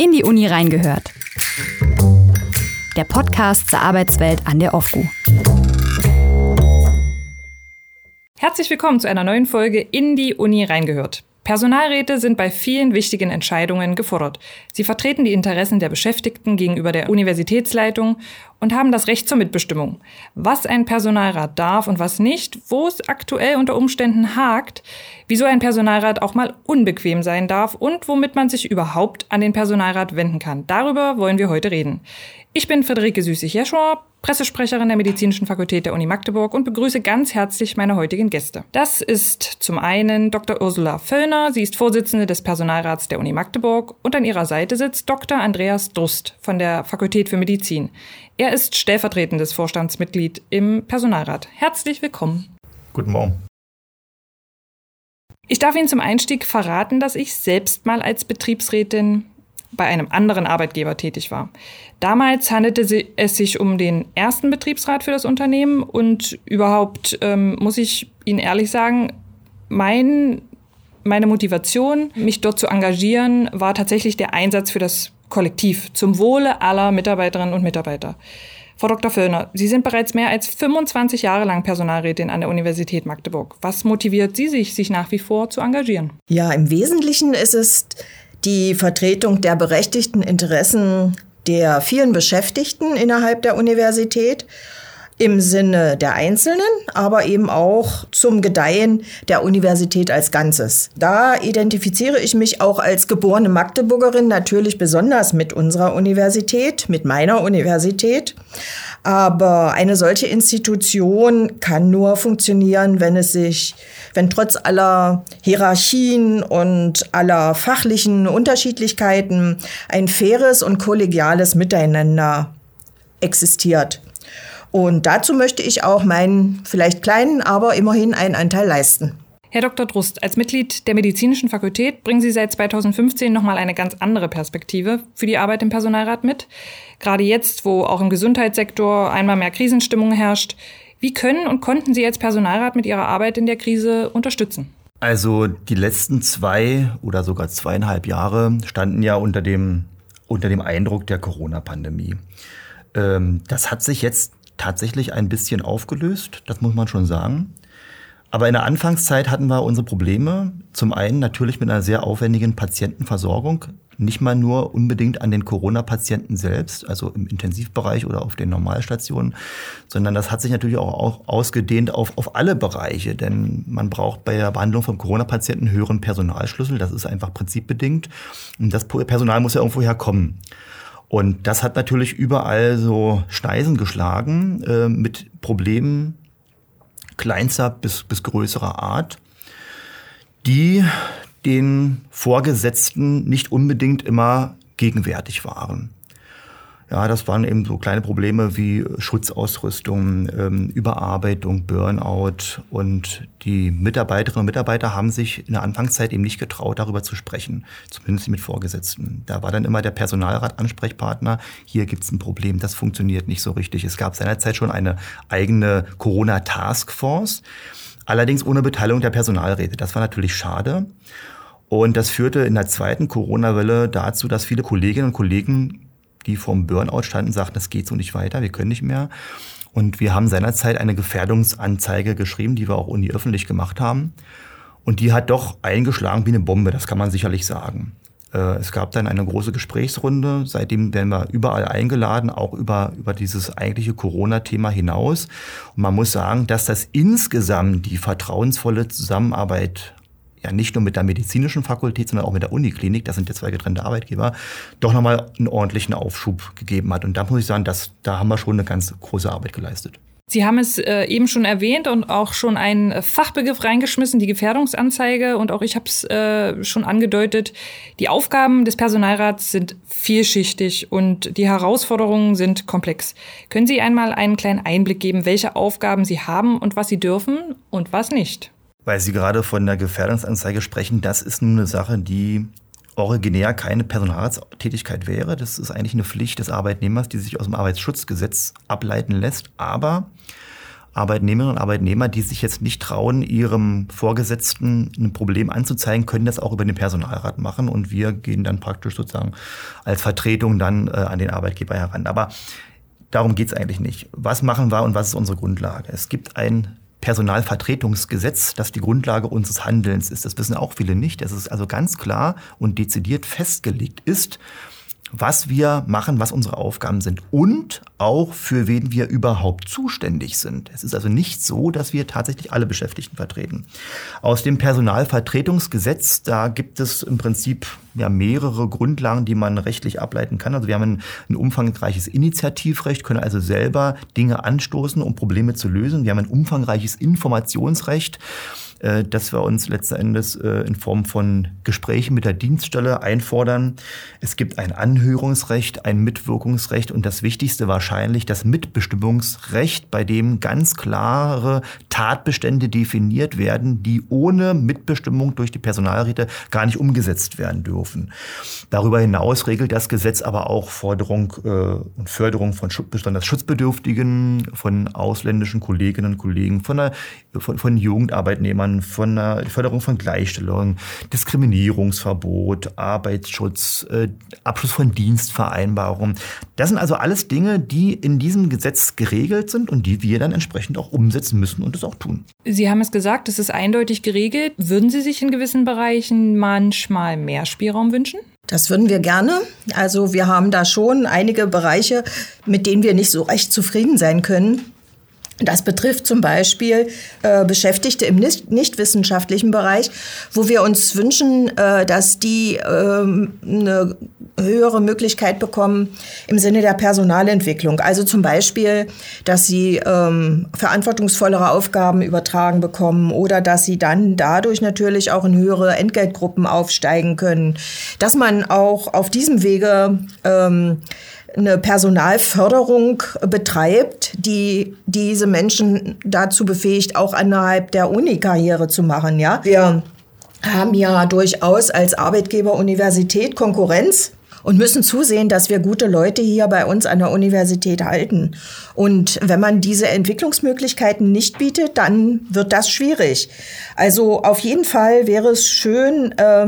In die Uni reingehört. Der Podcast zur Arbeitswelt an der OFGU. Herzlich willkommen zu einer neuen Folge In die Uni reingehört. Personalräte sind bei vielen wichtigen Entscheidungen gefordert. Sie vertreten die Interessen der Beschäftigten gegenüber der Universitätsleitung und haben das Recht zur Mitbestimmung. Was ein Personalrat darf und was nicht, wo es aktuell unter Umständen hakt, wieso ein Personalrat auch mal unbequem sein darf und womit man sich überhaupt an den Personalrat wenden kann. Darüber wollen wir heute reden. Ich bin Friederike Süßig-Jeschor, Pressesprecherin der Medizinischen Fakultät der Uni Magdeburg und begrüße ganz herzlich meine heutigen Gäste. Das ist zum einen Dr. Ursula Völlner. Sie ist Vorsitzende des Personalrats der Uni Magdeburg und an ihrer Seite sitzt Dr. Andreas Drust von der Fakultät für Medizin. Er ist stellvertretendes Vorstandsmitglied im Personalrat. Herzlich willkommen. Guten Morgen. Ich darf Ihnen zum Einstieg verraten, dass ich selbst mal als Betriebsrätin bei einem anderen Arbeitgeber tätig war. Damals handelte es sich um den ersten Betriebsrat für das Unternehmen und überhaupt ähm, muss ich Ihnen ehrlich sagen, mein, meine Motivation, mich dort zu engagieren, war tatsächlich der Einsatz für das Kollektiv zum Wohle aller Mitarbeiterinnen und Mitarbeiter. Frau Dr. Völlner, Sie sind bereits mehr als 25 Jahre lang Personalrätin an der Universität Magdeburg. Was motiviert Sie sich, sich nach wie vor zu engagieren? Ja, im Wesentlichen ist es die Vertretung der berechtigten Interessen der vielen Beschäftigten innerhalb der Universität im Sinne der Einzelnen, aber eben auch zum Gedeihen der Universität als Ganzes. Da identifiziere ich mich auch als geborene Magdeburgerin natürlich besonders mit unserer Universität, mit meiner Universität. Aber eine solche Institution kann nur funktionieren, wenn es sich, wenn trotz aller Hierarchien und aller fachlichen Unterschiedlichkeiten ein faires und kollegiales Miteinander existiert. Und dazu möchte ich auch meinen vielleicht kleinen, aber immerhin einen Anteil leisten. Herr Dr. Drust, als Mitglied der Medizinischen Fakultät bringen Sie seit 2015 nochmal eine ganz andere Perspektive für die Arbeit im Personalrat mit. Gerade jetzt, wo auch im Gesundheitssektor einmal mehr Krisenstimmung herrscht. Wie können und konnten Sie als Personalrat mit Ihrer Arbeit in der Krise unterstützen? Also die letzten zwei oder sogar zweieinhalb Jahre standen ja unter dem, unter dem Eindruck der Corona-Pandemie. Ähm, das hat sich jetzt tatsächlich ein bisschen aufgelöst, das muss man schon sagen. Aber in der Anfangszeit hatten wir unsere Probleme. Zum einen natürlich mit einer sehr aufwendigen Patientenversorgung. Nicht mal nur unbedingt an den Corona-Patienten selbst, also im Intensivbereich oder auf den Normalstationen, sondern das hat sich natürlich auch ausgedehnt auf, auf alle Bereiche. Denn man braucht bei der Behandlung von Corona-Patienten höheren Personalschlüssel. Das ist einfach prinzipbedingt. Und das Personal muss ja irgendwo herkommen. Und das hat natürlich überall so Schneisen geschlagen äh, mit Problemen kleinster bis, bis größerer Art, die den Vorgesetzten nicht unbedingt immer gegenwärtig waren. Ja, das waren eben so kleine Probleme wie Schutzausrüstung, ähm, Überarbeitung, Burnout und die Mitarbeiterinnen und Mitarbeiter haben sich in der Anfangszeit eben nicht getraut, darüber zu sprechen, zumindest mit Vorgesetzten. Da war dann immer der Personalrat Ansprechpartner, hier gibt's ein Problem, das funktioniert nicht so richtig. Es gab seinerzeit schon eine eigene Corona-Taskforce, allerdings ohne Beteiligung der Personalräte. Das war natürlich schade. Und das führte in der zweiten Corona-Welle dazu, dass viele Kolleginnen und Kollegen die vom Burnout standen, sagten, das geht so nicht weiter, wir können nicht mehr. Und wir haben seinerzeit eine Gefährdungsanzeige geschrieben, die wir auch uni öffentlich gemacht haben. Und die hat doch eingeschlagen wie eine Bombe, das kann man sicherlich sagen. Äh, es gab dann eine große Gesprächsrunde. Seitdem werden wir überall eingeladen, auch über, über dieses eigentliche Corona-Thema hinaus. Und man muss sagen, dass das insgesamt die vertrauensvolle Zusammenarbeit ja nicht nur mit der medizinischen Fakultät, sondern auch mit der Uniklinik, das sind ja zwei getrennte Arbeitgeber, doch nochmal einen ordentlichen Aufschub gegeben hat. Und da muss ich sagen, dass, da haben wir schon eine ganz große Arbeit geleistet. Sie haben es äh, eben schon erwähnt und auch schon einen Fachbegriff reingeschmissen, die Gefährdungsanzeige. Und auch ich habe es äh, schon angedeutet. Die Aufgaben des Personalrats sind vielschichtig und die Herausforderungen sind komplex. Können Sie einmal einen kleinen Einblick geben, welche Aufgaben Sie haben und was Sie dürfen und was nicht? Weil Sie gerade von der Gefährdungsanzeige sprechen, das ist nun eine Sache, die originär keine Personaltätigkeit wäre. Das ist eigentlich eine Pflicht des Arbeitnehmers, die sich aus dem Arbeitsschutzgesetz ableiten lässt. Aber Arbeitnehmerinnen und Arbeitnehmer, die sich jetzt nicht trauen, ihrem Vorgesetzten ein Problem anzuzeigen, können das auch über den Personalrat machen und wir gehen dann praktisch sozusagen als Vertretung dann äh, an den Arbeitgeber heran. Aber darum geht es eigentlich nicht. Was machen wir und was ist unsere Grundlage? Es gibt ein Personalvertretungsgesetz, das die Grundlage unseres Handelns ist. Das wissen auch viele nicht. Es ist also ganz klar und dezidiert festgelegt ist, was wir machen, was unsere Aufgaben sind und auch für wen wir überhaupt zuständig sind. Es ist also nicht so, dass wir tatsächlich alle Beschäftigten vertreten. Aus dem Personalvertretungsgesetz, da gibt es im Prinzip ja mehrere Grundlagen, die man rechtlich ableiten kann. Also wir haben ein, ein umfangreiches Initiativrecht, können also selber Dinge anstoßen, um Probleme zu lösen. Wir haben ein umfangreiches Informationsrecht. Äh, dass wir uns letzten Endes äh, in Form von Gesprächen mit der Dienststelle einfordern. Es gibt ein Anhörungsrecht, ein Mitwirkungsrecht und das Wichtigste wahrscheinlich das Mitbestimmungsrecht, bei dem ganz klare Tatbestände definiert werden, die ohne Mitbestimmung durch die Personalräte gar nicht umgesetzt werden dürfen. Darüber hinaus regelt das Gesetz aber auch Forderung äh, und Förderung von besonders Schutzbedürftigen, von ausländischen Kolleginnen und Kollegen, von, der, von, von Jugendarbeitnehmern, Jahren von der Förderung von Gleichstellung, Diskriminierungsverbot, Arbeitsschutz, äh, Abschluss von Dienstvereinbarungen. Das sind also alles Dinge, die in diesem Gesetz geregelt sind und die wir dann entsprechend auch umsetzen müssen und es auch tun. Sie haben es gesagt, es ist eindeutig geregelt. Würden Sie sich in gewissen Bereichen manchmal mehr Spielraum wünschen? Das würden wir gerne. Also wir haben da schon einige Bereiche, mit denen wir nicht so recht zufrieden sein können. Das betrifft zum Beispiel äh, Beschäftigte im nicht, nichtwissenschaftlichen Bereich, wo wir uns wünschen, äh, dass die äh, eine höhere Möglichkeit bekommen im Sinne der Personalentwicklung. Also zum Beispiel, dass sie ähm, verantwortungsvollere Aufgaben übertragen bekommen oder dass sie dann dadurch natürlich auch in höhere Entgeltgruppen aufsteigen können. Dass man auch auf diesem Wege ähm, eine Personalförderung betreibt, die diese Menschen dazu befähigt, auch innerhalb der Uni Karriere zu machen. Ja, wir haben ja durchaus als Arbeitgeber Universität Konkurrenz und müssen zusehen, dass wir gute Leute hier bei uns an der Universität halten. Und wenn man diese Entwicklungsmöglichkeiten nicht bietet, dann wird das schwierig. Also auf jeden Fall wäre es schön, äh,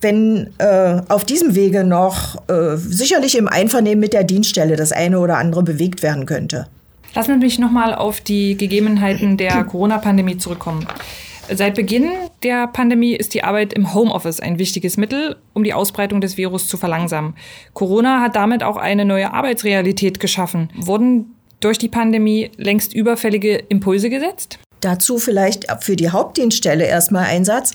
wenn äh, auf diesem Wege noch äh, sicherlich im Einvernehmen mit der Dienststelle das eine oder andere bewegt werden könnte. Lassen Sie mich nochmal auf die Gegebenheiten der Corona-Pandemie zurückkommen. Seit Beginn der Pandemie ist die Arbeit im Homeoffice ein wichtiges Mittel, um die Ausbreitung des Virus zu verlangsamen. Corona hat damit auch eine neue Arbeitsrealität geschaffen. Wurden durch die Pandemie längst überfällige Impulse gesetzt? Dazu vielleicht für die Hauptdienststelle erstmal Einsatz.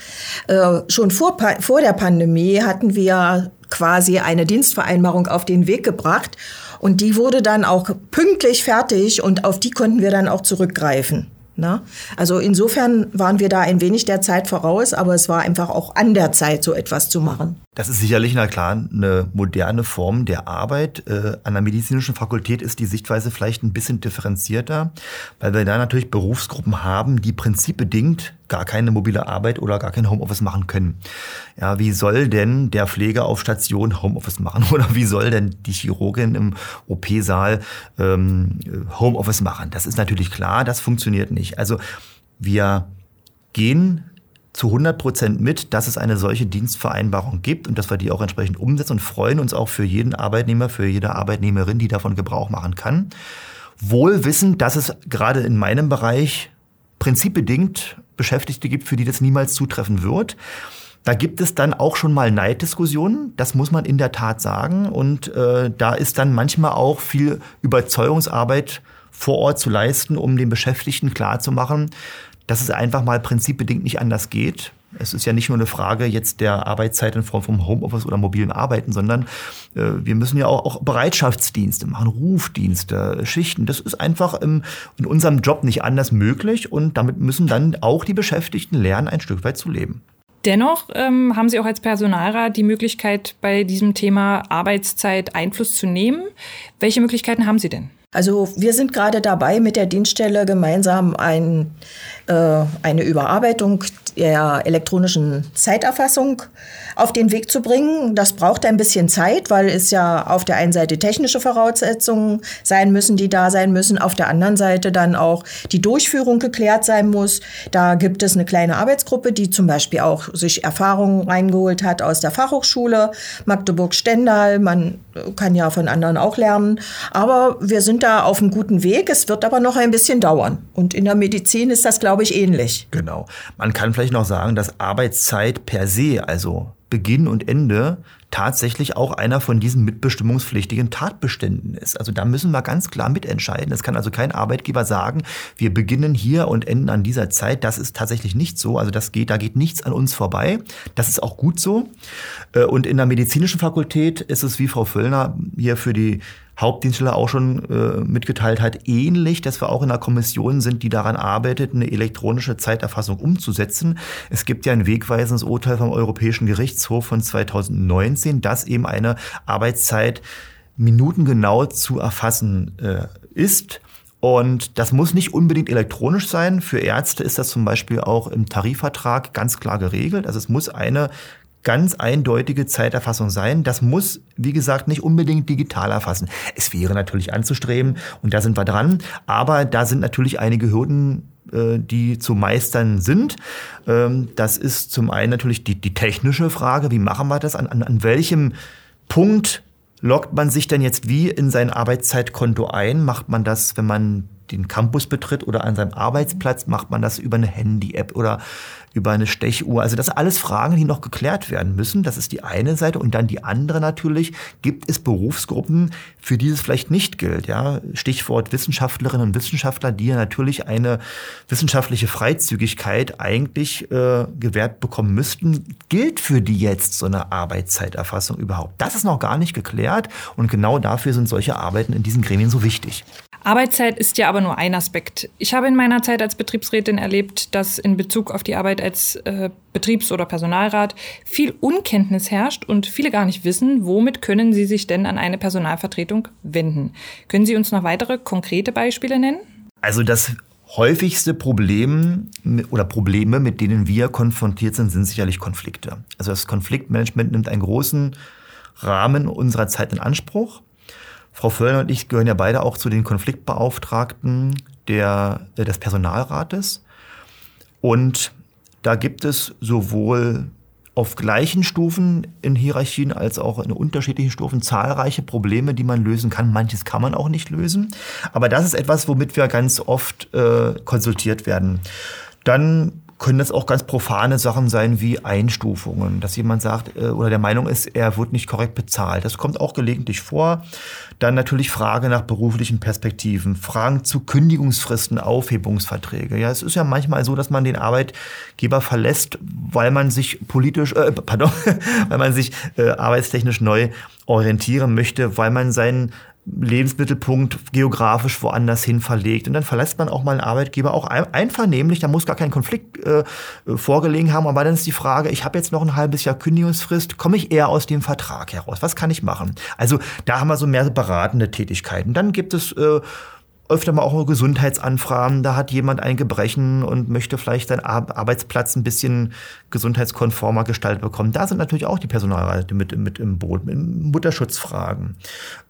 Äh, schon vor, vor der Pandemie hatten wir quasi eine Dienstvereinbarung auf den Weg gebracht und die wurde dann auch pünktlich fertig und auf die konnten wir dann auch zurückgreifen. Na? Also insofern waren wir da ein wenig der Zeit voraus, aber es war einfach auch an der Zeit, so etwas zu machen. Das ist sicherlich, na klar, eine moderne Form der Arbeit. Äh, an der medizinischen Fakultät ist die Sichtweise vielleicht ein bisschen differenzierter, weil wir da natürlich Berufsgruppen haben, die prinzipbedingt gar keine mobile Arbeit oder gar kein Homeoffice machen können. Ja, wie soll denn der Pfleger auf Station Homeoffice machen oder wie soll denn die Chirurgin im OP-Saal ähm, Homeoffice machen? Das ist natürlich klar, das funktioniert nicht. Also wir gehen zu 100 Prozent mit, dass es eine solche Dienstvereinbarung gibt und dass wir die auch entsprechend umsetzen und freuen uns auch für jeden Arbeitnehmer, für jede Arbeitnehmerin, die davon Gebrauch machen kann. Wohl wissend, dass es gerade in meinem Bereich prinzipbedingt Beschäftigte gibt, für die das niemals zutreffen wird. Da gibt es dann auch schon mal Neiddiskussionen, das muss man in der Tat sagen. Und äh, da ist dann manchmal auch viel Überzeugungsarbeit vor Ort zu leisten, um den Beschäftigten klarzumachen, dass es einfach mal prinzipbedingt nicht anders geht. Es ist ja nicht nur eine Frage jetzt der Arbeitszeit in Form vom Homeoffice oder mobilen Arbeiten, sondern äh, wir müssen ja auch, auch Bereitschaftsdienste machen, Rufdienste, Schichten. Das ist einfach im, in unserem Job nicht anders möglich und damit müssen dann auch die Beschäftigten lernen, ein Stück weit zu leben. Dennoch ähm, haben Sie auch als Personalrat die Möglichkeit, bei diesem Thema Arbeitszeit Einfluss zu nehmen. Welche Möglichkeiten haben Sie denn? Also wir sind gerade dabei, mit der Dienststelle gemeinsam ein, eine Überarbeitung der elektronischen Zeiterfassung auf den Weg zu bringen. Das braucht ein bisschen Zeit, weil es ja auf der einen Seite technische Voraussetzungen sein müssen, die da sein müssen, auf der anderen Seite dann auch die Durchführung geklärt sein muss. Da gibt es eine kleine Arbeitsgruppe, die zum Beispiel auch sich Erfahrungen reingeholt hat aus der Fachhochschule Magdeburg-Stendal. Man kann ja von anderen auch lernen. Aber wir sind da auf einem guten Weg. Es wird aber noch ein bisschen dauern. Und in der Medizin ist das, glaube ich, ähnlich. Genau. Man kann vielleicht noch sagen, dass Arbeitszeit per se, also Beginn und Ende, tatsächlich auch einer von diesen mitbestimmungspflichtigen Tatbeständen ist. Also da müssen wir ganz klar mitentscheiden. Es kann also kein Arbeitgeber sagen, wir beginnen hier und enden an dieser Zeit. Das ist tatsächlich nicht so. Also das geht, da geht nichts an uns vorbei. Das ist auch gut so. Äh, und in der medizinischen Fakultät ist es, wie Frau Völlner hier für die Hauptdienststelle auch schon äh, mitgeteilt hat, ähnlich, dass wir auch in einer Kommission sind, die daran arbeitet, eine elektronische Zeiterfassung umzusetzen. Es gibt ja ein wegweisendes Urteil vom Europäischen Gerichtshof von 2019, dass eben eine Arbeitszeit minutengenau zu erfassen äh, ist. Und das muss nicht unbedingt elektronisch sein. Für Ärzte ist das zum Beispiel auch im Tarifvertrag ganz klar geregelt. Also es muss eine ganz eindeutige Zeiterfassung sein. Das muss, wie gesagt, nicht unbedingt digital erfassen. Es wäre natürlich anzustreben und da sind wir dran. Aber da sind natürlich einige Hürden äh, die zu meistern sind. Ähm, das ist zum einen natürlich die, die technische Frage, wie machen wir das? An, an, an welchem Punkt loggt man sich denn jetzt wie in sein Arbeitszeitkonto ein? Macht man das, wenn man den Campus betritt oder an seinem Arbeitsplatz? Macht man das über eine Handy-App oder über eine Stechuhr. Also das sind alles Fragen, die noch geklärt werden müssen. Das ist die eine Seite. Und dann die andere natürlich, gibt es Berufsgruppen, für die es vielleicht nicht gilt. Ja? Stichwort Wissenschaftlerinnen und Wissenschaftler, die ja natürlich eine wissenschaftliche Freizügigkeit eigentlich äh, gewährt bekommen müssten. Gilt für die jetzt so eine Arbeitszeiterfassung überhaupt? Das ist noch gar nicht geklärt. Und genau dafür sind solche Arbeiten in diesen Gremien so wichtig. Arbeitszeit ist ja aber nur ein Aspekt. Ich habe in meiner Zeit als Betriebsrätin erlebt, dass in Bezug auf die Arbeit als äh, Betriebs- oder Personalrat viel Unkenntnis herrscht und viele gar nicht wissen, womit können sie sich denn an eine Personalvertretung wenden. Können Sie uns noch weitere konkrete Beispiele nennen? Also das häufigste Problem oder Probleme, mit denen wir konfrontiert sind, sind sicherlich Konflikte. Also das Konfliktmanagement nimmt einen großen Rahmen unserer Zeit in Anspruch. Frau Völlner und ich gehören ja beide auch zu den Konfliktbeauftragten der, des Personalrates. Und da gibt es sowohl auf gleichen Stufen in Hierarchien als auch in unterschiedlichen Stufen zahlreiche Probleme, die man lösen kann. Manches kann man auch nicht lösen. Aber das ist etwas, womit wir ganz oft äh, konsultiert werden. Dann können das auch ganz profane Sachen sein wie Einstufungen, dass jemand sagt äh, oder der Meinung ist, er wird nicht korrekt bezahlt. Das kommt auch gelegentlich vor. Dann natürlich Frage nach beruflichen Perspektiven, Fragen zu Kündigungsfristen, Aufhebungsverträge. Ja, es ist ja manchmal so, dass man den Arbeitgeber verlässt, weil man sich politisch, äh, pardon, weil man sich äh, arbeitstechnisch neu orientieren möchte, weil man seinen Lebensmittelpunkt geografisch woanders hin verlegt. Und dann verlässt man auch mal einen Arbeitgeber auch einvernehmlich, da muss gar kein Konflikt äh, vorgelegen haben, aber dann ist die Frage, ich habe jetzt noch ein halbes Jahr Kündigungsfrist, komme ich eher aus dem Vertrag heraus? Was kann ich machen? Also da haben wir so mehr beratende Tätigkeiten. Dann gibt es äh, öfter mal auch Gesundheitsanfragen. Da hat jemand ein Gebrechen und möchte vielleicht seinen Arbeitsplatz ein bisschen gesundheitskonformer gestaltet bekommen. Da sind natürlich auch die Personalräte mit, mit im Boot, Mutterschutzfragen.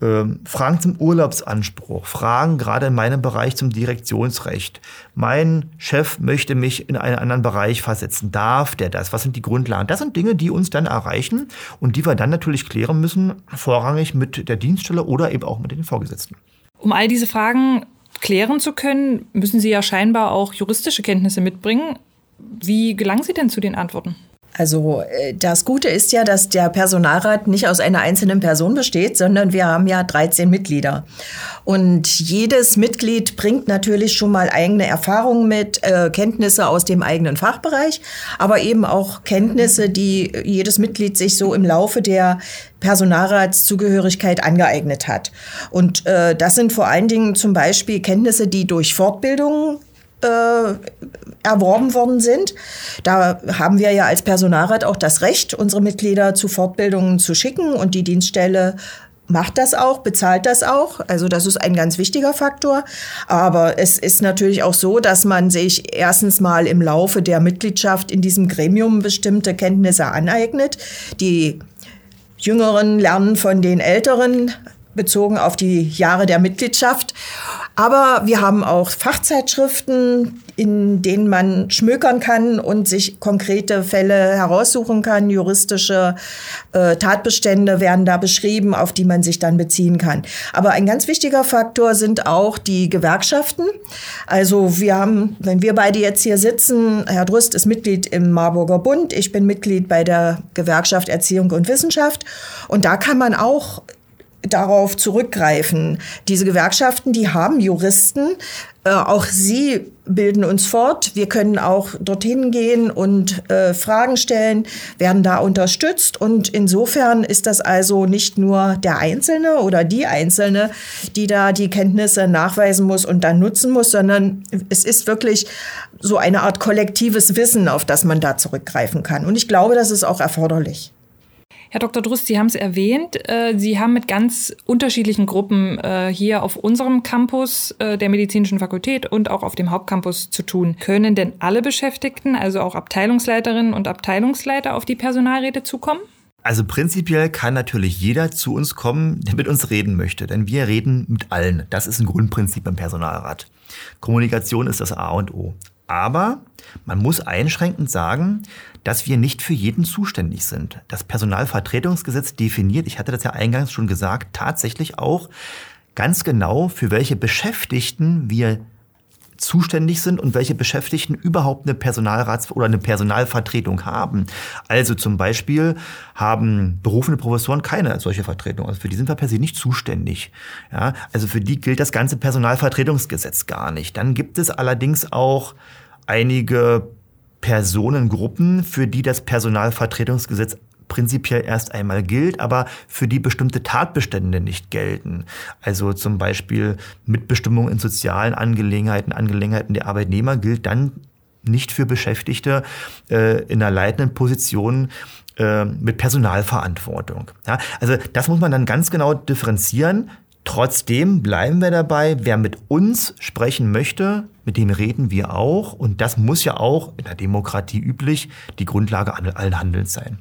Ähm, Fragen zum Urlaubsanspruch, Fragen gerade in meinem Bereich zum Direktionsrecht. Mein Chef möchte mich in einen anderen Bereich versetzen. Darf der das? Was sind die Grundlagen? Das sind Dinge, die uns dann erreichen und die wir dann natürlich klären müssen, vorrangig mit der Dienststelle oder eben auch mit den Vorgesetzten. Um all diese Fragen klären zu können, müssen Sie ja scheinbar auch juristische Kenntnisse mitbringen. Wie gelangen Sie denn zu den Antworten? Also äh, das Gute ist ja, dass der Personalrat nicht aus einer einzelnen Person besteht, sondern wir haben ja 13 Mitglieder. Und jedes Mitglied bringt natürlich schon mal eigene Erfahrungen mit, äh, Kenntnisse aus dem eigenen Fachbereich, aber eben auch Kenntnisse, die jedes Mitglied sich so im Laufe der Personalratszugehörigkeit angeeignet hat. Und äh, das sind vor allen Dingen zum Beispiel Kenntnisse, die durch Fortbildungen äh, erworben worden sind. Da haben wir ja als Personalrat auch das Recht, unsere Mitglieder zu Fortbildungen zu schicken und die Dienststelle macht das auch, bezahlt das auch. Also das ist ein ganz wichtiger Faktor. Aber es ist natürlich auch so, dass man sich erstens mal im Laufe der Mitgliedschaft in diesem Gremium bestimmte Kenntnisse aneignet. Die Jüngeren lernen von den Älteren bezogen auf die Jahre der Mitgliedschaft. Aber wir haben auch Fachzeitschriften, in denen man schmökern kann und sich konkrete Fälle heraussuchen kann. Juristische äh, Tatbestände werden da beschrieben, auf die man sich dann beziehen kann. Aber ein ganz wichtiger Faktor sind auch die Gewerkschaften. Also wir haben, wenn wir beide jetzt hier sitzen, Herr Drust ist Mitglied im Marburger Bund, ich bin Mitglied bei der Gewerkschaft Erziehung und Wissenschaft. Und da kann man auch darauf zurückgreifen. Diese Gewerkschaften, die haben Juristen. Äh, auch sie bilden uns fort. Wir können auch dorthin gehen und äh, Fragen stellen, werden da unterstützt. Und insofern ist das also nicht nur der Einzelne oder die Einzelne, die da die Kenntnisse nachweisen muss und dann nutzen muss, sondern es ist wirklich so eine Art kollektives Wissen, auf das man da zurückgreifen kann. Und ich glaube, das ist auch erforderlich. Herr Dr. Drust, Sie haben es erwähnt, äh, Sie haben mit ganz unterschiedlichen Gruppen äh, hier auf unserem Campus äh, der Medizinischen Fakultät und auch auf dem Hauptcampus zu tun. Können denn alle Beschäftigten, also auch Abteilungsleiterinnen und Abteilungsleiter, auf die Personalräte zukommen? Also prinzipiell kann natürlich jeder zu uns kommen, der mit uns reden möchte, denn wir reden mit allen. Das ist ein Grundprinzip beim Personalrat. Kommunikation ist das A und O. Aber man muss einschränkend sagen, dass wir nicht für jeden zuständig sind. Das Personalvertretungsgesetz definiert, ich hatte das ja eingangs schon gesagt, tatsächlich auch ganz genau, für welche Beschäftigten wir zuständig sind und welche Beschäftigten überhaupt eine Personalrats- oder eine Personalvertretung haben. Also zum Beispiel haben berufene Professoren keine solche Vertretung. Also für die sind wir per se nicht zuständig. Ja, also für die gilt das ganze Personalvertretungsgesetz gar nicht. Dann gibt es allerdings auch einige Personengruppen, für die das Personalvertretungsgesetz prinzipiell erst einmal gilt, aber für die bestimmte Tatbestände nicht gelten. Also zum Beispiel Mitbestimmung in sozialen Angelegenheiten, Angelegenheiten der Arbeitnehmer gilt dann nicht für Beschäftigte äh, in einer leitenden Position äh, mit Personalverantwortung. Ja, also das muss man dann ganz genau differenzieren. Trotzdem bleiben wir dabei, wer mit uns sprechen möchte, mit dem reden wir auch. Und das muss ja auch in der Demokratie üblich die Grundlage allen Handelns sein.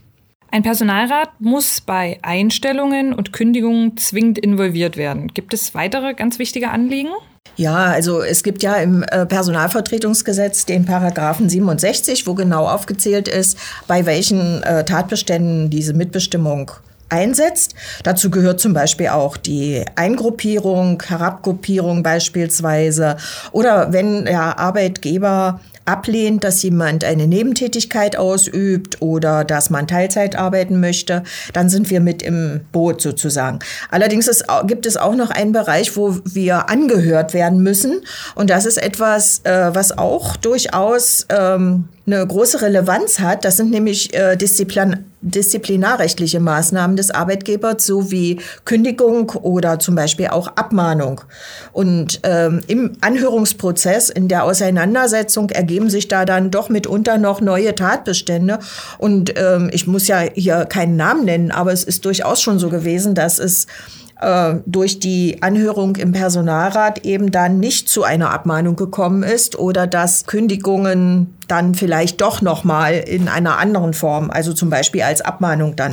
Ein Personalrat muss bei Einstellungen und Kündigungen zwingend involviert werden. Gibt es weitere ganz wichtige Anliegen? Ja, also es gibt ja im äh, Personalvertretungsgesetz den Paragraphen 67, wo genau aufgezählt ist, bei welchen äh, Tatbeständen diese Mitbestimmung einsetzt. Dazu gehört zum Beispiel auch die Eingruppierung, Herabgruppierung beispielsweise oder wenn der Arbeitgeber ablehnt, dass jemand eine Nebentätigkeit ausübt oder dass man Teilzeit arbeiten möchte, dann sind wir mit im Boot sozusagen. Allerdings ist, gibt es auch noch einen Bereich, wo wir angehört werden müssen und das ist etwas, äh, was auch durchaus ähm, eine große Relevanz hat. Das sind nämlich äh, Disziplin disziplinarrechtliche Maßnahmen des Arbeitgebers sowie Kündigung oder zum Beispiel auch Abmahnung. Und ähm, im Anhörungsprozess, in der Auseinandersetzung ergeben sich da dann doch mitunter noch neue Tatbestände. Und ähm, ich muss ja hier keinen Namen nennen, aber es ist durchaus schon so gewesen, dass es äh, durch die Anhörung im Personalrat eben dann nicht zu einer Abmahnung gekommen ist oder dass Kündigungen dann vielleicht doch noch mal in einer anderen Form, also zum Beispiel als Abmahnung dann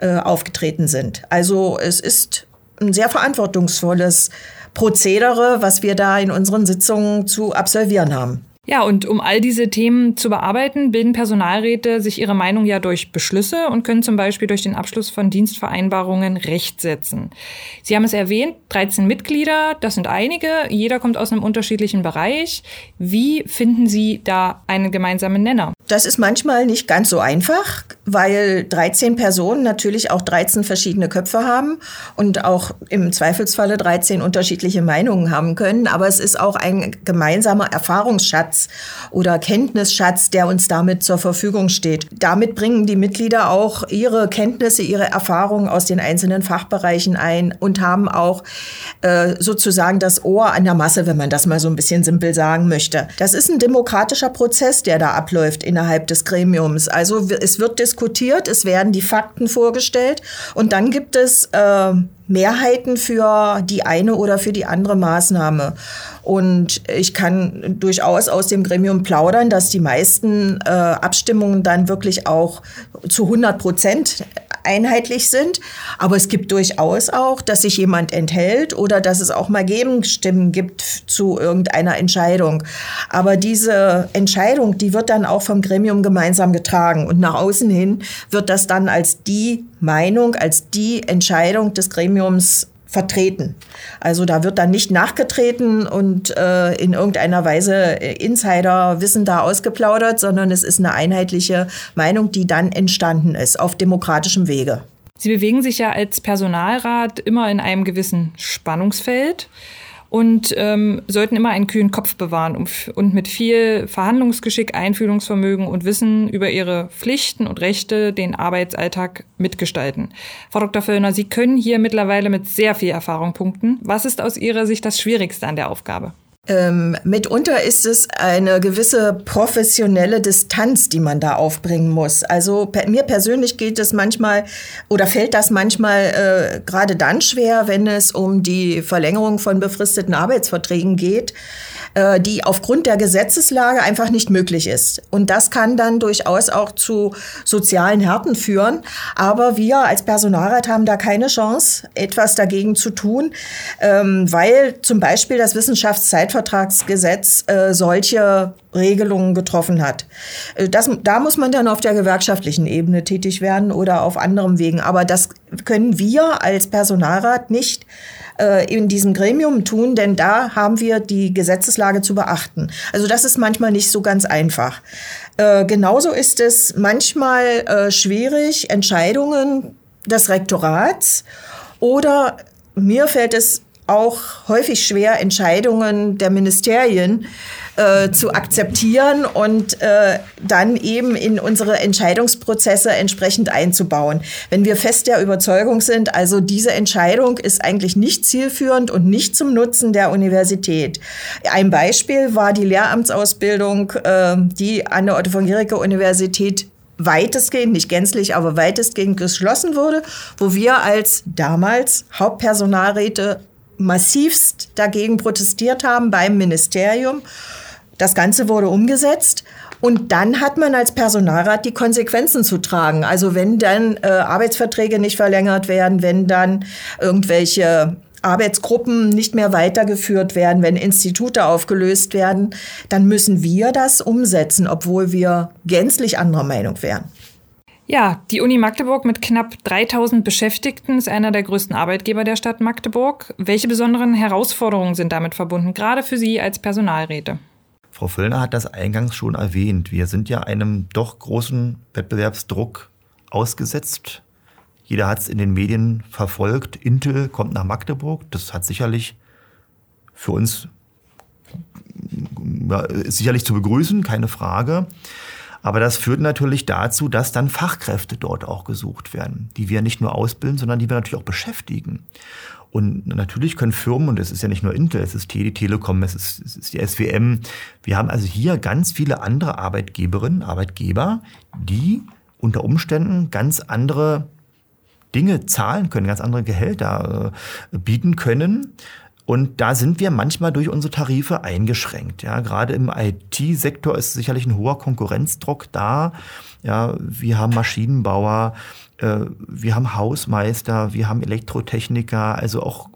äh, aufgetreten sind. Also es ist ein sehr verantwortungsvolles Prozedere, was wir da in unseren Sitzungen zu absolvieren haben. Ja, und um all diese Themen zu bearbeiten, bilden Personalräte sich ihre Meinung ja durch Beschlüsse und können zum Beispiel durch den Abschluss von Dienstvereinbarungen Recht setzen. Sie haben es erwähnt, 13 Mitglieder, das sind einige, jeder kommt aus einem unterschiedlichen Bereich. Wie finden Sie da einen gemeinsamen Nenner? Das ist manchmal nicht ganz so einfach, weil 13 Personen natürlich auch 13 verschiedene Köpfe haben und auch im Zweifelsfalle 13 unterschiedliche Meinungen haben können. Aber es ist auch ein gemeinsamer Erfahrungsschatz oder Kenntnisschatz, der uns damit zur Verfügung steht. Damit bringen die Mitglieder auch ihre Kenntnisse, ihre Erfahrungen aus den einzelnen Fachbereichen ein und haben auch äh, sozusagen das Ohr an der Masse, wenn man das mal so ein bisschen simpel sagen möchte. Das ist ein demokratischer Prozess, der da abläuft innerhalb des Gremiums. Also es wird diskutiert, es werden die Fakten vorgestellt und dann gibt es äh, Mehrheiten für die eine oder für die andere Maßnahme. Und ich kann durchaus aus dem Gremium plaudern, dass die meisten äh, Abstimmungen dann wirklich auch zu 100 Prozent einheitlich sind. Aber es gibt durchaus auch, dass sich jemand enthält oder dass es auch mal Gegenstimmen gibt zu irgendeiner Entscheidung. Aber diese Entscheidung, die wird dann auch vom Gremium gemeinsam getragen. Und nach außen hin wird das dann als die Meinung, als die Entscheidung des Gremiums vertreten. Also da wird dann nicht nachgetreten und äh, in irgendeiner Weise Insiderwissen da ausgeplaudert, sondern es ist eine einheitliche Meinung, die dann entstanden ist auf demokratischem Wege. Sie bewegen sich ja als Personalrat immer in einem gewissen Spannungsfeld und ähm, sollten immer einen kühlen Kopf bewahren und mit viel Verhandlungsgeschick, Einfühlungsvermögen und Wissen über ihre Pflichten und Rechte den Arbeitsalltag mitgestalten. Frau Dr. Völlner, Sie können hier mittlerweile mit sehr viel Erfahrung punkten. Was ist aus Ihrer Sicht das Schwierigste an der Aufgabe? Ähm, mitunter ist es eine gewisse professionelle Distanz, die man da aufbringen muss. Also per, mir persönlich geht es manchmal oder fällt das manchmal äh, gerade dann schwer, wenn es um die Verlängerung von befristeten Arbeitsverträgen geht äh, die aufgrund der Gesetzeslage einfach nicht möglich ist. Und das kann dann durchaus auch zu sozialen Härten führen. Aber wir als Personalrat haben da keine Chance, etwas dagegen zu tun, ähm, weil zum Beispiel das Wissenschaftszeitvertragsgesetz äh, solche Regelungen getroffen hat. Äh, das, da muss man dann auf der gewerkschaftlichen Ebene tätig werden oder auf anderem Wegen. Aber das können wir als Personalrat nicht äh, in diesem Gremium tun, denn da haben wir die Gesetzeslage zu beachten. Also das ist manchmal nicht so ganz einfach. Äh, genauso ist es manchmal äh, schwierig, Entscheidungen des Rektorats oder mir fällt es auch häufig schwer, Entscheidungen der Ministerien äh, zu akzeptieren und äh, dann eben in unsere Entscheidungsprozesse entsprechend einzubauen. Wenn wir fest der Überzeugung sind, also diese Entscheidung ist eigentlich nicht zielführend und nicht zum Nutzen der Universität. Ein Beispiel war die Lehramtsausbildung, äh, die an der Otto von Guericke Universität weitestgehend, nicht gänzlich, aber weitestgehend geschlossen wurde, wo wir als damals Hauptpersonalräte massivst dagegen protestiert haben beim Ministerium. Das Ganze wurde umgesetzt. Und dann hat man als Personalrat die Konsequenzen zu tragen. Also wenn dann äh, Arbeitsverträge nicht verlängert werden, wenn dann irgendwelche Arbeitsgruppen nicht mehr weitergeführt werden, wenn Institute aufgelöst werden, dann müssen wir das umsetzen, obwohl wir gänzlich anderer Meinung wären. Ja, die Uni Magdeburg mit knapp 3000 Beschäftigten ist einer der größten Arbeitgeber der Stadt Magdeburg. Welche besonderen Herausforderungen sind damit verbunden, gerade für Sie als Personalräte? Frau Völlner hat das eingangs schon erwähnt. Wir sind ja einem doch großen Wettbewerbsdruck ausgesetzt. Jeder hat es in den Medien verfolgt. Intel kommt nach Magdeburg. Das hat sicherlich für uns ja, sicherlich zu begrüßen, keine Frage. Aber das führt natürlich dazu, dass dann Fachkräfte dort auch gesucht werden, die wir nicht nur ausbilden, sondern die wir natürlich auch beschäftigen. Und natürlich können Firmen, und es ist ja nicht nur Intel, es ist die Telekom, es ist, es ist die SWM, wir haben also hier ganz viele andere Arbeitgeberinnen, Arbeitgeber, die unter Umständen ganz andere Dinge zahlen können, ganz andere Gehälter äh, bieten können. Und da sind wir manchmal durch unsere Tarife eingeschränkt. Ja, gerade im IT-Sektor ist sicherlich ein hoher Konkurrenzdruck da. Ja, wir haben Maschinenbauer, äh, wir haben Hausmeister, wir haben Elektrotechniker, also auch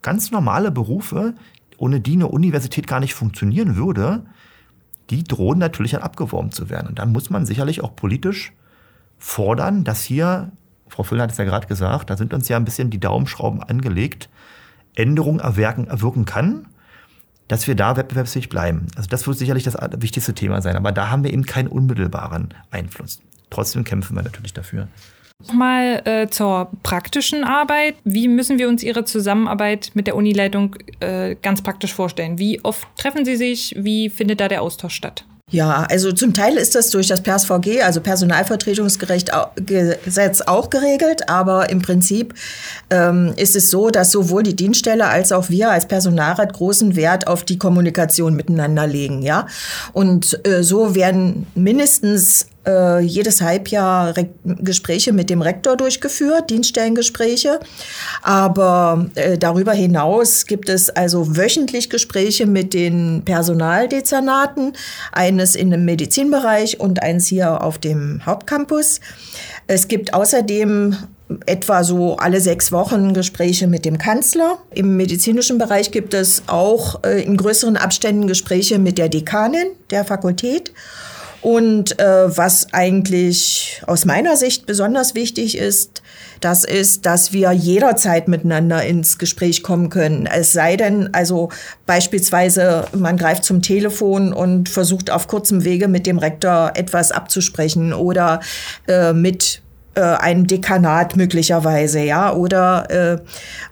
ganz normale Berufe, ohne die eine Universität gar nicht funktionieren würde, die drohen natürlich dann abgeworben zu werden. Und dann muss man sicherlich auch politisch fordern, dass hier, Frau Füllner hat es ja gerade gesagt, da sind uns ja ein bisschen die Daumenschrauben angelegt, Änderungen erwirken, erwirken kann, dass wir da wettbewerbsfähig bleiben. Also das wird sicherlich das wichtigste Thema sein. Aber da haben wir eben keinen unmittelbaren Einfluss. Trotzdem kämpfen wir natürlich dafür. Nochmal äh, zur praktischen Arbeit. Wie müssen wir uns Ihre Zusammenarbeit mit der Unileitung äh, ganz praktisch vorstellen? Wie oft treffen Sie sich? Wie findet da der Austausch statt? Ja, also zum Teil ist das durch das PSVG, also Personalvertretungsgesetz, auch geregelt, aber im Prinzip ähm, ist es so, dass sowohl die Dienststelle als auch wir als Personalrat großen Wert auf die Kommunikation miteinander legen, ja. Und äh, so werden mindestens äh, jedes Halbjahr Re Gespräche mit dem Rektor durchgeführt, Dienststellengespräche. Aber äh, darüber hinaus gibt es also wöchentlich Gespräche mit den Personaldezernaten, eines in dem Medizinbereich und eins hier auf dem Hauptcampus. Es gibt außerdem etwa so alle sechs Wochen Gespräche mit dem Kanzler. Im medizinischen Bereich gibt es auch äh, in größeren Abständen Gespräche mit der Dekanin der Fakultät. Und äh, was eigentlich aus meiner Sicht besonders wichtig ist, das ist, dass wir jederzeit miteinander ins Gespräch kommen können. Es sei denn, also beispielsweise, man greift zum Telefon und versucht auf kurzem Wege mit dem Rektor etwas abzusprechen oder äh, mit äh, ein Dekanat möglicherweise, ja. Oder äh,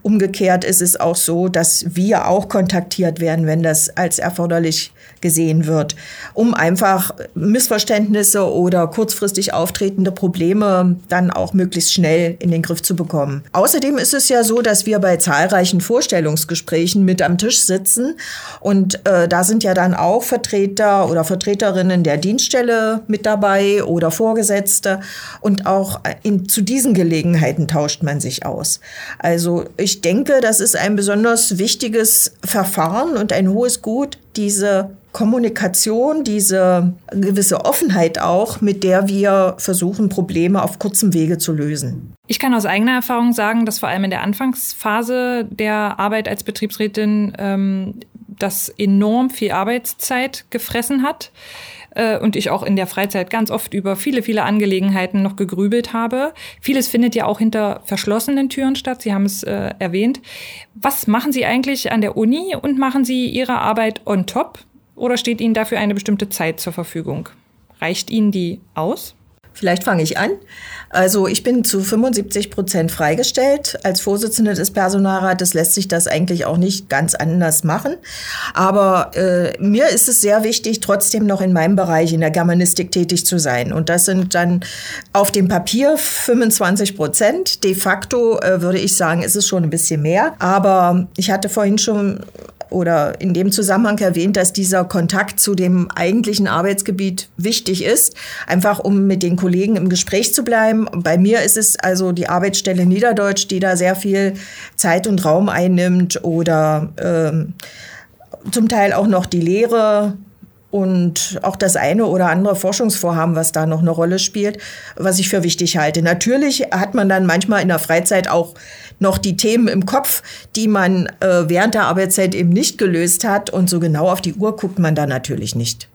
umgekehrt ist es auch so, dass wir auch kontaktiert werden, wenn das als erforderlich gesehen wird, um einfach Missverständnisse oder kurzfristig auftretende Probleme dann auch möglichst schnell in den Griff zu bekommen. Außerdem ist es ja so, dass wir bei zahlreichen Vorstellungsgesprächen mit am Tisch sitzen und äh, da sind ja dann auch Vertreter oder Vertreterinnen der Dienststelle mit dabei oder Vorgesetzte und auch in, zu diesen Gelegenheiten tauscht man sich aus. Also ich denke, das ist ein besonders wichtiges Verfahren und ein hohes Gut, diese Kommunikation, diese gewisse Offenheit auch, mit der wir versuchen, Probleme auf kurzem Wege zu lösen. Ich kann aus eigener Erfahrung sagen, dass vor allem in der Anfangsphase der Arbeit als Betriebsrätin ähm, das enorm viel Arbeitszeit gefressen hat äh, und ich auch in der Freizeit ganz oft über viele, viele Angelegenheiten noch gegrübelt habe. Vieles findet ja auch hinter verschlossenen Türen statt. Sie haben es äh, erwähnt. Was machen Sie eigentlich an der Uni und machen Sie Ihre Arbeit on top oder steht Ihnen dafür eine bestimmte Zeit zur Verfügung? Reicht Ihnen die aus? Vielleicht fange ich an. Also ich bin zu 75 Prozent freigestellt. Als Vorsitzende des Personalrates lässt sich das eigentlich auch nicht ganz anders machen. Aber äh, mir ist es sehr wichtig, trotzdem noch in meinem Bereich in der Germanistik tätig zu sein. Und das sind dann auf dem Papier 25 Prozent. De facto äh, würde ich sagen, ist es schon ein bisschen mehr. Aber ich hatte vorhin schon oder in dem Zusammenhang erwähnt, dass dieser Kontakt zu dem eigentlichen Arbeitsgebiet wichtig ist, einfach um mit den Kollegen im Gespräch zu bleiben. Bei mir ist es also die Arbeitsstelle Niederdeutsch, die da sehr viel Zeit und Raum einnimmt oder ähm, zum Teil auch noch die Lehre und auch das eine oder andere Forschungsvorhaben, was da noch eine Rolle spielt, was ich für wichtig halte. Natürlich hat man dann manchmal in der Freizeit auch noch die Themen im Kopf, die man äh, während der Arbeitszeit eben nicht gelöst hat und so genau auf die Uhr guckt man da natürlich nicht.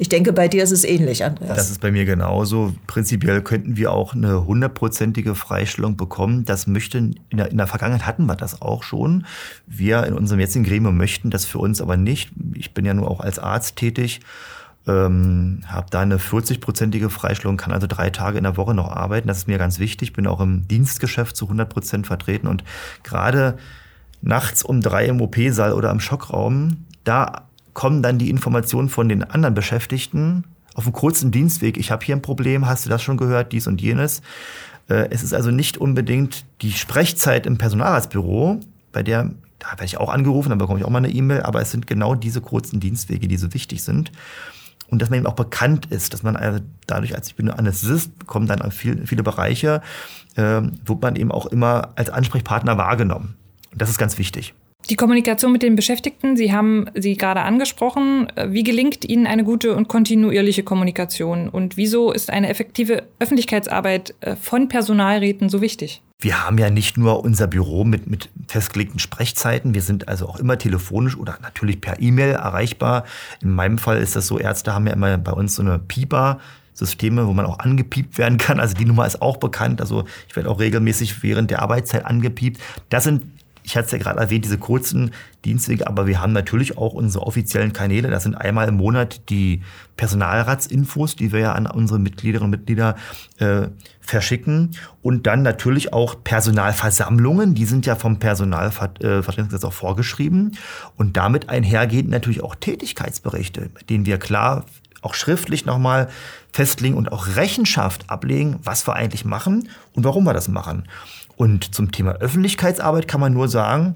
Ich denke, bei dir ist es ähnlich, Andreas. Das ist bei mir genauso. Prinzipiell könnten wir auch eine hundertprozentige Freistellung bekommen. Das möchten, in der, in der Vergangenheit hatten wir das auch schon. Wir in unserem jetzigen Gremium möchten das für uns aber nicht. Ich bin ja nur auch als Arzt tätig, ähm, habe da eine 40-prozentige Freistellung, kann also drei Tage in der Woche noch arbeiten. Das ist mir ganz wichtig. Bin auch im Dienstgeschäft zu 100 Prozent vertreten und gerade nachts um drei im OP-Saal oder im Schockraum, da kommen dann die Informationen von den anderen Beschäftigten auf einem kurzen Dienstweg. Ich habe hier ein Problem, hast du das schon gehört, dies und jenes. Äh, es ist also nicht unbedingt die Sprechzeit im Personalarztbüro, bei der, da werde ich auch angerufen, dann bekomme ich auch mal eine E-Mail, aber es sind genau diese kurzen Dienstwege, die so wichtig sind. Und dass man eben auch bekannt ist, dass man also dadurch, als ich bin Anästhesist, kommen dann viele, viele Bereiche, äh, wird man eben auch immer als Ansprechpartner wahrgenommen. Und das ist ganz wichtig. Die Kommunikation mit den Beschäftigten, Sie haben sie gerade angesprochen. Wie gelingt Ihnen eine gute und kontinuierliche Kommunikation? Und wieso ist eine effektive Öffentlichkeitsarbeit äh, von Personalräten so wichtig? Wir haben ja nicht nur unser Büro mit, mit festgelegten Sprechzeiten. Wir sind also auch immer telefonisch oder natürlich per E-Mail erreichbar. In meinem Fall ist das so, Ärzte haben ja immer bei uns so eine Pieper. Systeme, wo man auch angepiept werden kann. Also die Nummer ist auch bekannt. Also ich werde auch regelmäßig während der Arbeitszeit angepiept. Das sind ich hatte es ja gerade erwähnt, diese kurzen Dienstwege, aber wir haben natürlich auch unsere offiziellen Kanäle. Das sind einmal im Monat die Personalratsinfos, die wir ja an unsere Mitgliederinnen und Mitglieder äh, verschicken. Und dann natürlich auch Personalversammlungen, die sind ja vom Personalvertretungsgesetz auch vorgeschrieben. Und damit einhergehend natürlich auch Tätigkeitsberichte, mit denen wir klar auch schriftlich nochmal festlegen und auch Rechenschaft ablegen, was wir eigentlich machen und warum wir das machen. Und zum Thema Öffentlichkeitsarbeit kann man nur sagen,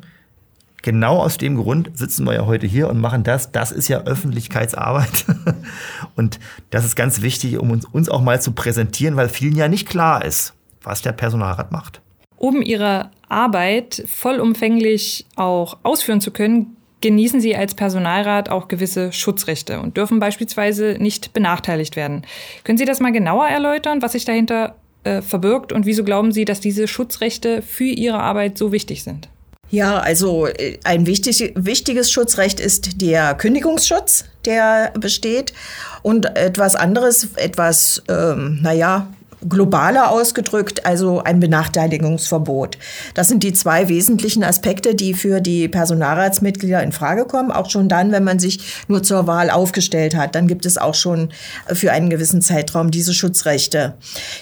genau aus dem Grund sitzen wir ja heute hier und machen das. Das ist ja Öffentlichkeitsarbeit. und das ist ganz wichtig, um uns, uns auch mal zu präsentieren, weil vielen ja nicht klar ist, was der Personalrat macht. Um Ihre Arbeit vollumfänglich auch ausführen zu können, genießen Sie als Personalrat auch gewisse Schutzrechte und dürfen beispielsweise nicht benachteiligt werden. Können Sie das mal genauer erläutern, was sich dahinter äh, verbirgt und wieso glauben Sie, dass diese Schutzrechte für Ihre Arbeit so wichtig sind? Ja, also äh, ein wichtig, wichtiges Schutzrecht ist der Kündigungsschutz, der besteht. Und etwas anderes, etwas, ähm, naja, globaler ausgedrückt, also ein Benachteiligungsverbot. Das sind die zwei wesentlichen Aspekte, die für die Personalratsmitglieder in Frage kommen. Auch schon dann, wenn man sich nur zur Wahl aufgestellt hat, dann gibt es auch schon für einen gewissen Zeitraum diese Schutzrechte.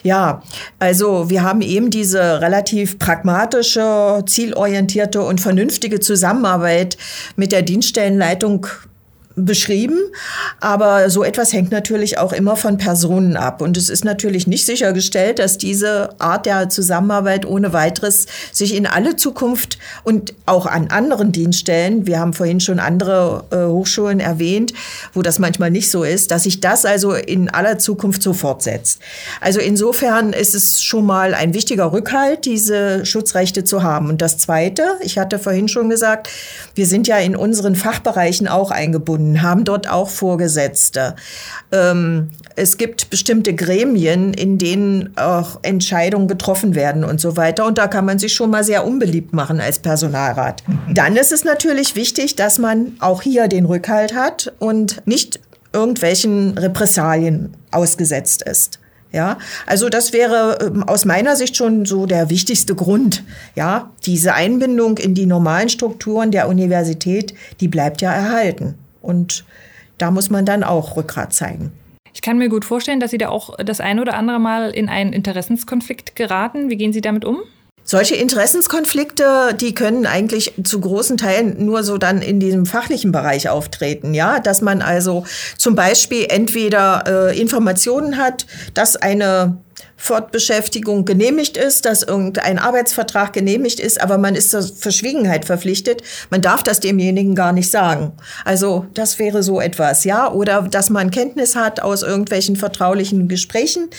Ja, also wir haben eben diese relativ pragmatische, zielorientierte und vernünftige Zusammenarbeit mit der Dienststellenleitung beschrieben. Aber so etwas hängt natürlich auch immer von Personen ab. Und es ist natürlich nicht sichergestellt, dass diese Art der Zusammenarbeit ohne weiteres sich in alle Zukunft und auch an anderen Dienststellen, wir haben vorhin schon andere äh, Hochschulen erwähnt, wo das manchmal nicht so ist, dass sich das also in aller Zukunft so fortsetzt. Also insofern ist es schon mal ein wichtiger Rückhalt, diese Schutzrechte zu haben. Und das Zweite, ich hatte vorhin schon gesagt, wir sind ja in unseren Fachbereichen auch eingebunden haben dort auch Vorgesetzte. Ähm, es gibt bestimmte Gremien, in denen auch Entscheidungen getroffen werden und so weiter. Und da kann man sich schon mal sehr unbeliebt machen als Personalrat. Dann ist es natürlich wichtig, dass man auch hier den Rückhalt hat und nicht irgendwelchen Repressalien ausgesetzt ist. Ja, also das wäre ähm, aus meiner Sicht schon so der wichtigste Grund. Ja, diese Einbindung in die normalen Strukturen der Universität, die bleibt ja erhalten. Und da muss man dann auch Rückgrat zeigen. Ich kann mir gut vorstellen, dass Sie da auch das ein oder andere Mal in einen Interessenskonflikt geraten. Wie gehen Sie damit um? Solche Interessenskonflikte, die können eigentlich zu großen Teilen nur so dann in diesem fachlichen Bereich auftreten, ja, dass man also zum Beispiel entweder äh, Informationen hat, dass eine Fortbeschäftigung genehmigt ist, dass irgendein Arbeitsvertrag genehmigt ist, aber man ist zur Verschwiegenheit verpflichtet. Man darf das demjenigen gar nicht sagen. Also das wäre so etwas, ja. Oder dass man Kenntnis hat aus irgendwelchen vertraulichen Gesprächen,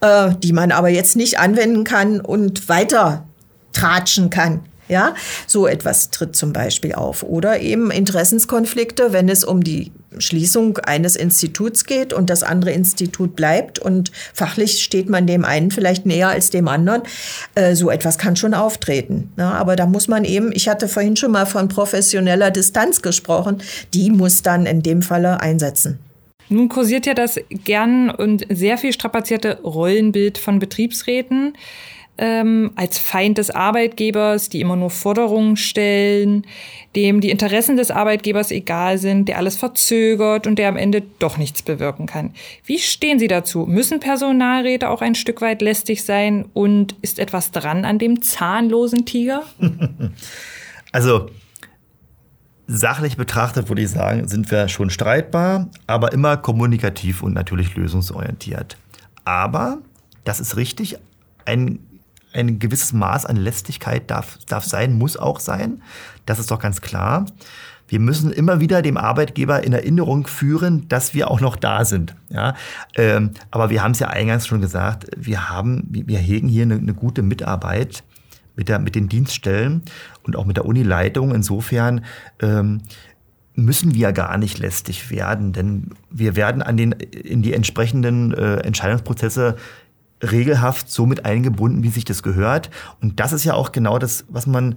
äh, die man aber jetzt nicht anwenden kann und weiter tratschen kann. Ja, so etwas tritt zum Beispiel auf. Oder eben Interessenskonflikte, wenn es um die Schließung eines Instituts geht und das andere Institut bleibt und fachlich steht man dem einen vielleicht näher als dem anderen. Äh, so etwas kann schon auftreten. Ja, aber da muss man eben, ich hatte vorhin schon mal von professioneller Distanz gesprochen, die muss dann in dem Falle einsetzen. Nun kursiert ja das gern und sehr viel strapazierte Rollenbild von Betriebsräten ähm, als Feind des Arbeitgebers, die immer nur Forderungen stellen, dem die Interessen des Arbeitgebers egal sind, der alles verzögert und der am Ende doch nichts bewirken kann. Wie stehen Sie dazu? Müssen Personalräte auch ein Stück weit lästig sein und ist etwas dran an dem zahnlosen Tiger? Also sachlich betrachtet würde ich sagen, sind wir schon streitbar, aber immer kommunikativ und natürlich lösungsorientiert. Aber, das ist richtig, ein ein gewisses Maß an Lästigkeit darf, darf sein, muss auch sein. Das ist doch ganz klar. Wir müssen immer wieder dem Arbeitgeber in Erinnerung führen, dass wir auch noch da sind. Ja, ähm, aber wir haben es ja eingangs schon gesagt, wir haben, wir hegen hier eine, eine gute Mitarbeit mit, der, mit den Dienststellen und auch mit der Unileitung. Insofern ähm, müssen wir gar nicht lästig werden, denn wir werden an den, in die entsprechenden äh, Entscheidungsprozesse regelhaft so mit eingebunden, wie sich das gehört. Und das ist ja auch genau das, was man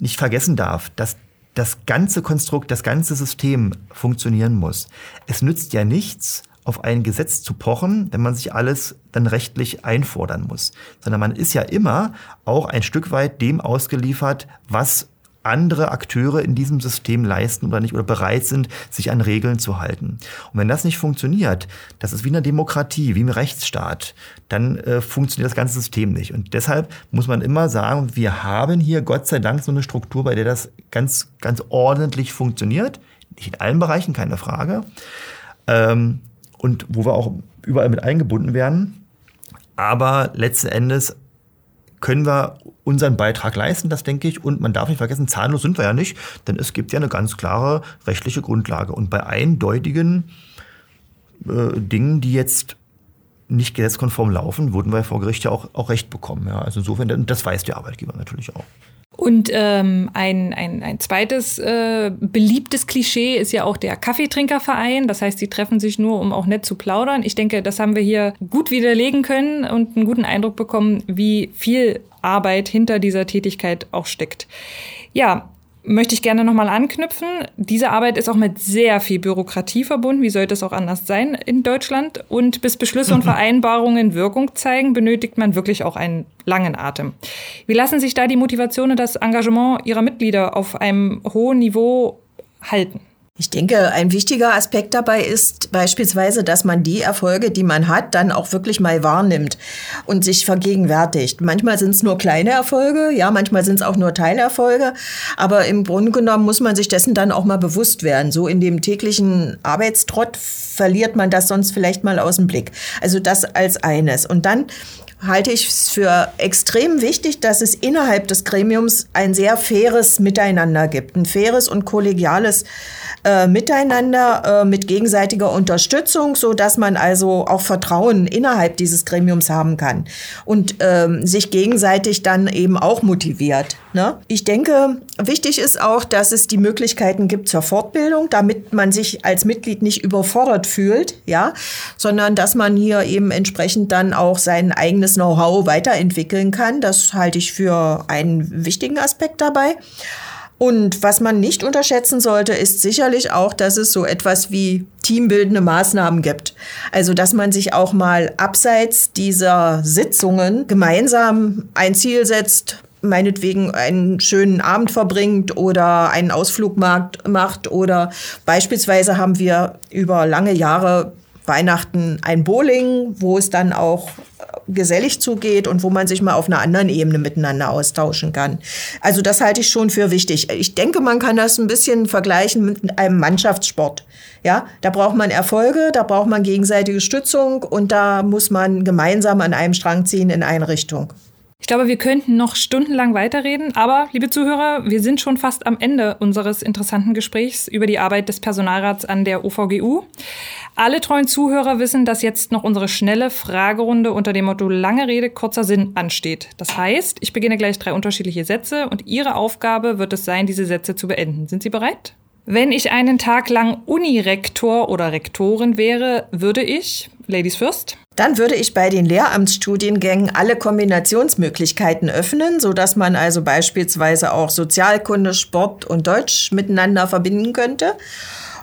nicht vergessen darf, dass das ganze Konstrukt, das ganze System funktionieren muss. Es nützt ja nichts, auf ein Gesetz zu pochen, wenn man sich alles dann rechtlich einfordern muss, sondern man ist ja immer auch ein Stück weit dem ausgeliefert, was andere Akteure in diesem System leisten oder nicht oder bereit sind, sich an Regeln zu halten. Und wenn das nicht funktioniert, das ist wie eine Demokratie, wie ein Rechtsstaat, dann äh, funktioniert das ganze System nicht. Und deshalb muss man immer sagen, wir haben hier Gott sei Dank so eine Struktur, bei der das ganz, ganz ordentlich funktioniert. Nicht in allen Bereichen, keine Frage. Ähm, und wo wir auch überall mit eingebunden werden. Aber letzten Endes können wir unseren Beitrag leisten, das denke ich. Und man darf nicht vergessen, zahnlos sind wir ja nicht, denn es gibt ja eine ganz klare rechtliche Grundlage. Und bei eindeutigen äh, Dingen, die jetzt nicht gesetzkonform laufen, würden wir vor Gericht ja auch, auch Recht bekommen. Ja. Also insofern, das weiß der Arbeitgeber natürlich auch. Und ähm, ein, ein, ein zweites äh, beliebtes Klischee ist ja auch der Kaffeetrinkerverein. Das heißt, sie treffen sich nur, um auch nett zu plaudern. Ich denke, das haben wir hier gut widerlegen können und einen guten Eindruck bekommen, wie viel Arbeit hinter dieser Tätigkeit auch steckt. Ja, möchte ich gerne nochmal anknüpfen. Diese Arbeit ist auch mit sehr viel Bürokratie verbunden. Wie sollte es auch anders sein in Deutschland? Und bis Beschlüsse und Vereinbarungen Wirkung zeigen, benötigt man wirklich auch einen langen Atem. Wie lassen sich da die Motivation und das Engagement Ihrer Mitglieder auf einem hohen Niveau halten? Ich denke, ein wichtiger Aspekt dabei ist beispielsweise, dass man die Erfolge, die man hat, dann auch wirklich mal wahrnimmt und sich vergegenwärtigt. Manchmal sind es nur kleine Erfolge, ja, manchmal sind es auch nur Teilerfolge, aber im Grunde genommen muss man sich dessen dann auch mal bewusst werden. So in dem täglichen Arbeitstrott verliert man das sonst vielleicht mal aus dem Blick. Also das als eines. Und dann halte ich es für extrem wichtig, dass es innerhalb des Gremiums ein sehr faires Miteinander gibt, ein faires und kollegiales äh, Miteinander äh, mit gegenseitiger Unterstützung, so dass man also auch Vertrauen innerhalb dieses Gremiums haben kann und ähm, sich gegenseitig dann eben auch motiviert. Ne? Ich denke, wichtig ist auch, dass es die Möglichkeiten gibt zur Fortbildung, damit man sich als Mitglied nicht überfordert fühlt, ja, sondern dass man hier eben entsprechend dann auch sein eigenes Know-how weiterentwickeln kann. Das halte ich für einen wichtigen Aspekt dabei. Und was man nicht unterschätzen sollte, ist sicherlich auch, dass es so etwas wie teambildende Maßnahmen gibt. Also, dass man sich auch mal abseits dieser Sitzungen gemeinsam ein Ziel setzt, meinetwegen einen schönen Abend verbringt oder einen Ausflug macht oder beispielsweise haben wir über lange Jahre Weihnachten ein Bowling, wo es dann auch gesellig zugeht und wo man sich mal auf einer anderen Ebene miteinander austauschen kann. Also das halte ich schon für wichtig. Ich denke, man kann das ein bisschen vergleichen mit einem Mannschaftssport. Ja, da braucht man Erfolge, da braucht man gegenseitige Stützung und da muss man gemeinsam an einem Strang ziehen in eine Richtung. Ich glaube, wir könnten noch stundenlang weiterreden, aber liebe Zuhörer, wir sind schon fast am Ende unseres interessanten Gesprächs über die Arbeit des Personalrats an der OVGU. Alle treuen Zuhörer wissen, dass jetzt noch unsere schnelle Fragerunde unter dem Motto lange Rede, kurzer Sinn ansteht. Das heißt, ich beginne gleich drei unterschiedliche Sätze und Ihre Aufgabe wird es sein, diese Sätze zu beenden. Sind Sie bereit? Wenn ich einen Tag lang Unirektor oder Rektorin wäre, würde ich, Ladies first, dann würde ich bei den Lehramtsstudiengängen alle Kombinationsmöglichkeiten öffnen, sodass man also beispielsweise auch Sozialkunde, Sport und Deutsch miteinander verbinden könnte.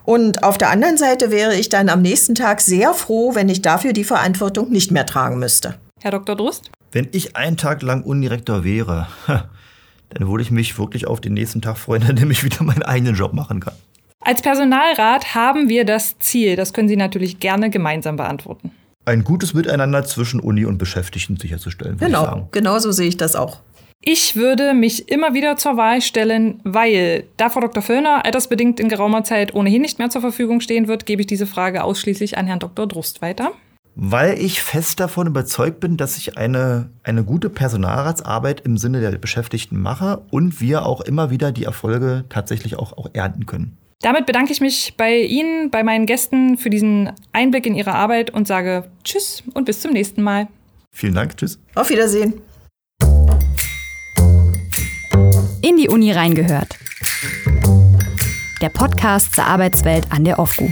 Und auf der anderen Seite wäre ich dann am nächsten Tag sehr froh, wenn ich dafür die Verantwortung nicht mehr tragen müsste. Herr Dr. Drust? Wenn ich einen Tag lang Unirektor wäre, dann würde ich mich wirklich auf den nächsten Tag freuen, indem ich wieder meinen eigenen Job machen kann. Als Personalrat haben wir das Ziel, das können Sie natürlich gerne gemeinsam beantworten. Ein gutes Miteinander zwischen Uni und Beschäftigten sicherzustellen. Genau, genau so sehe ich das auch. Ich würde mich immer wieder zur Wahl stellen, weil da Frau Dr. Föllner altersbedingt in geraumer Zeit ohnehin nicht mehr zur Verfügung stehen wird, gebe ich diese Frage ausschließlich an Herrn Dr. Drust weiter. Weil ich fest davon überzeugt bin, dass ich eine, eine gute Personalratsarbeit im Sinne der Beschäftigten mache und wir auch immer wieder die Erfolge tatsächlich auch, auch ernten können. Damit bedanke ich mich bei Ihnen, bei meinen Gästen für diesen Einblick in Ihre Arbeit und sage Tschüss und bis zum nächsten Mal. Vielen Dank, Tschüss. Auf Wiedersehen in die Uni reingehört. Der Podcast zur Arbeitswelt an der OFGU.